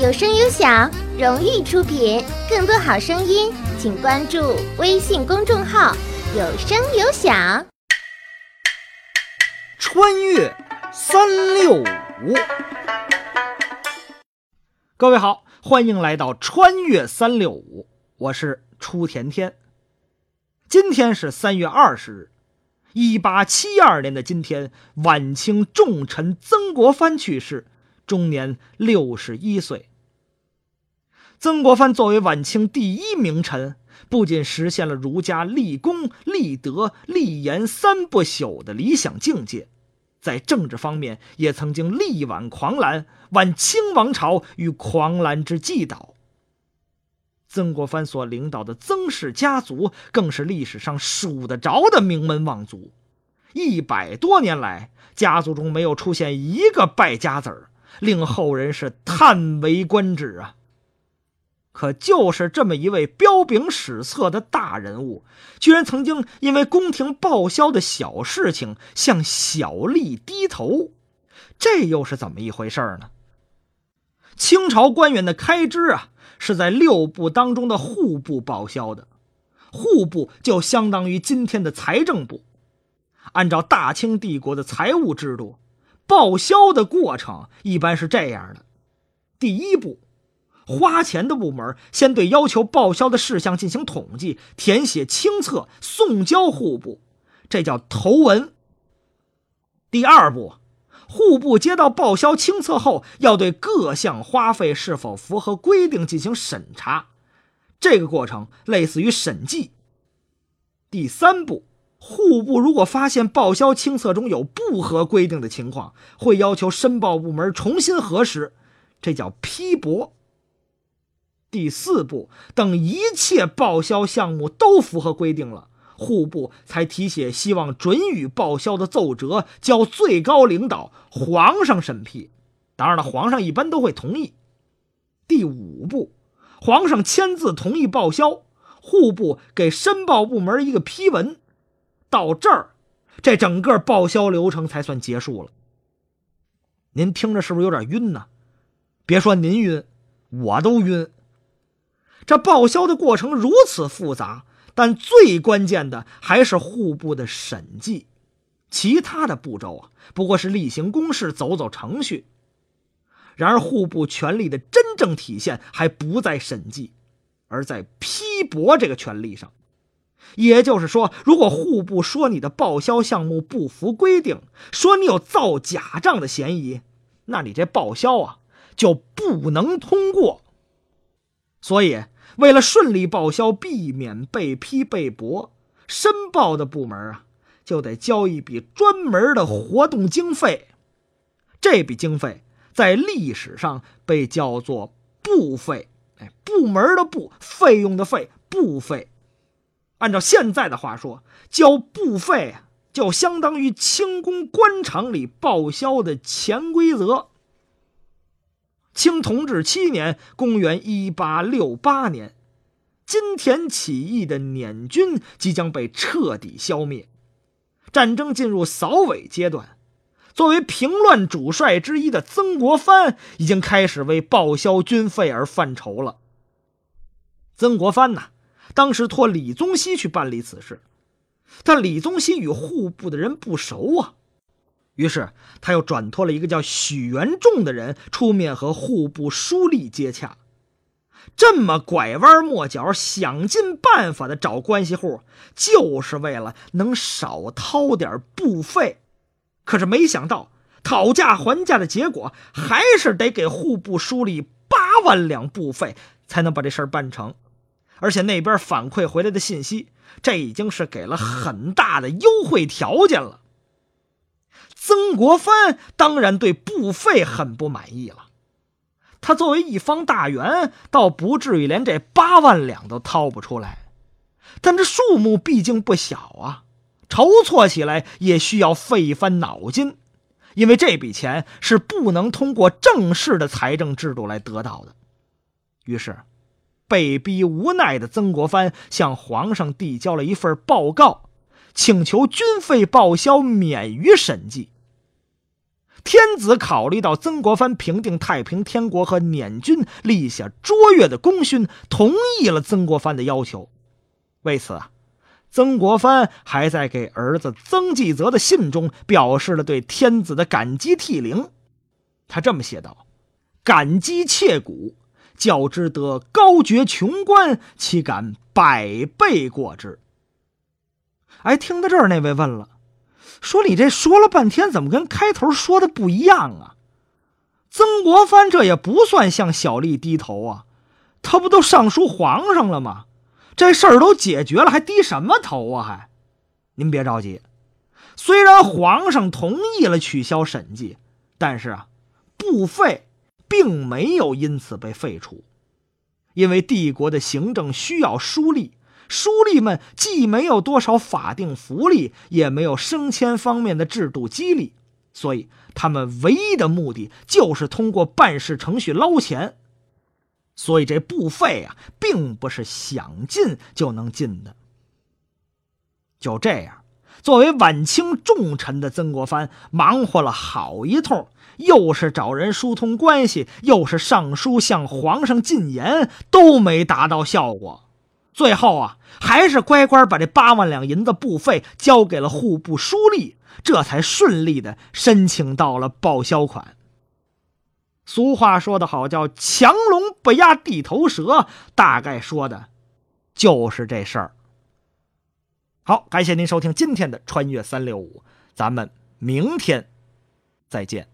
有声有响，荣誉出品。更多好声音，请关注微信公众号“有声有响”。穿越三六五，各位好，欢迎来到穿越三六五，我是初甜甜。今天是三月二十日，一八七二年的今天，晚清重臣曾国藩去世，终年六十一岁。曾国藩作为晚清第一名臣，不仅实现了儒家立功、立德、立言三不朽的理想境界，在政治方面也曾经力挽狂澜，挽清王朝于狂澜之既倒。曾国藩所领导的曾氏家族，更是历史上数得着的名门望族，一百多年来，家族中没有出现一个败家子儿，令后人是叹为观止啊。可就是这么一位彪炳史册的大人物，居然曾经因为宫廷报销的小事情向小吏低头，这又是怎么一回事呢？清朝官员的开支啊，是在六部当中的户部报销的，户部就相当于今天的财政部。按照大清帝国的财务制度，报销的过程一般是这样的：第一步。花钱的部门先对要求报销的事项进行统计，填写清册，送交户部，这叫投文。第二步，户部接到报销清册后，要对各项花费是否符合规定进行审查，这个过程类似于审计。第三步，户部如果发现报销清册中有不合规定的情况，会要求申报部门重新核实，这叫批驳。第四步，等一切报销项目都符合规定了，户部才提写希望准予报销的奏折，交最高领导皇上审批。当然了，皇上一般都会同意。第五步，皇上签字同意报销，户部给申报部门一个批文。到这儿，这整个报销流程才算结束了。您听着是不是有点晕呢？别说您晕，我都晕。这报销的过程如此复杂，但最关键的还是户部的审计，其他的步骤啊，不过是例行公事，走走程序。然而，户部权力的真正体现还不在审计，而在批驳这个权利上。也就是说，如果户部说你的报销项目不符规定，说你有造假账的嫌疑，那你这报销啊就不能通过。所以，为了顺利报销，避免被批被驳，申报的部门啊，就得交一笔专门的活动经费。这笔经费在历史上被叫做部费。哎，部门的部，费用的费，部费。按照现在的话说，交部费啊，就相当于清宫官场里报销的潜规则。清同治七年（公元1868年），金田起义的捻军即将被彻底消灭，战争进入扫尾阶段。作为平乱主帅之一的曾国藩，已经开始为报销军费而犯愁了。曾国藩呐，当时托李宗熙去办理此事，但李宗熙与户部的人不熟啊。于是，他又转托了一个叫许元仲的人出面和户部书吏接洽。这么拐弯抹角、想尽办法的找关系户，就是为了能少掏点布费。可是没想到，讨价还价的结果还是得给户部书吏八万两布费，才能把这事儿办成。而且那边反馈回来的信息，这已经是给了很大的优惠条件了。曾国藩当然对部费很不满意了。他作为一方大员，倒不至于连这八万两都掏不出来，但这数目毕竟不小啊，筹措起来也需要费一番脑筋，因为这笔钱是不能通过正式的财政制度来得到的。于是，被逼无奈的曾国藩向皇上递交了一份报告。请求军费报销免于审计。天子考虑到曾国藩平定太平天国和捻军立下卓越的功勋，同意了曾国藩的要求。为此啊，曾国藩还在给儿子曾纪泽的信中表示了对天子的感激涕零。他这么写道：“感激切骨，较之得高爵穷官，岂敢百倍过之？”哎，听到这儿，那位问了。说你这说了半天，怎么跟开头说的不一样啊？曾国藩这也不算向小丽低头啊，他不都上书皇上了吗？这事儿都解决了，还低什么头啊？还，您别着急，虽然皇上同意了取消审计，但是啊，部费并没有因此被废除，因为帝国的行政需要书吏。书吏们既没有多少法定福利，也没有升迁方面的制度激励，所以他们唯一的目的就是通过办事程序捞钱。所以这部费啊，并不是想进就能进的。就这样，作为晚清重臣的曾国藩，忙活了好一通，又是找人疏通关系，又是上书向皇上进言，都没达到效果。最后啊，还是乖乖把这八万两银子部费交给了户部书吏，这才顺利的申请到了报销款。俗话说得好，叫强龙不压地头蛇，大概说的就是这事儿。好，感谢您收听今天的穿越三六五，咱们明天再见。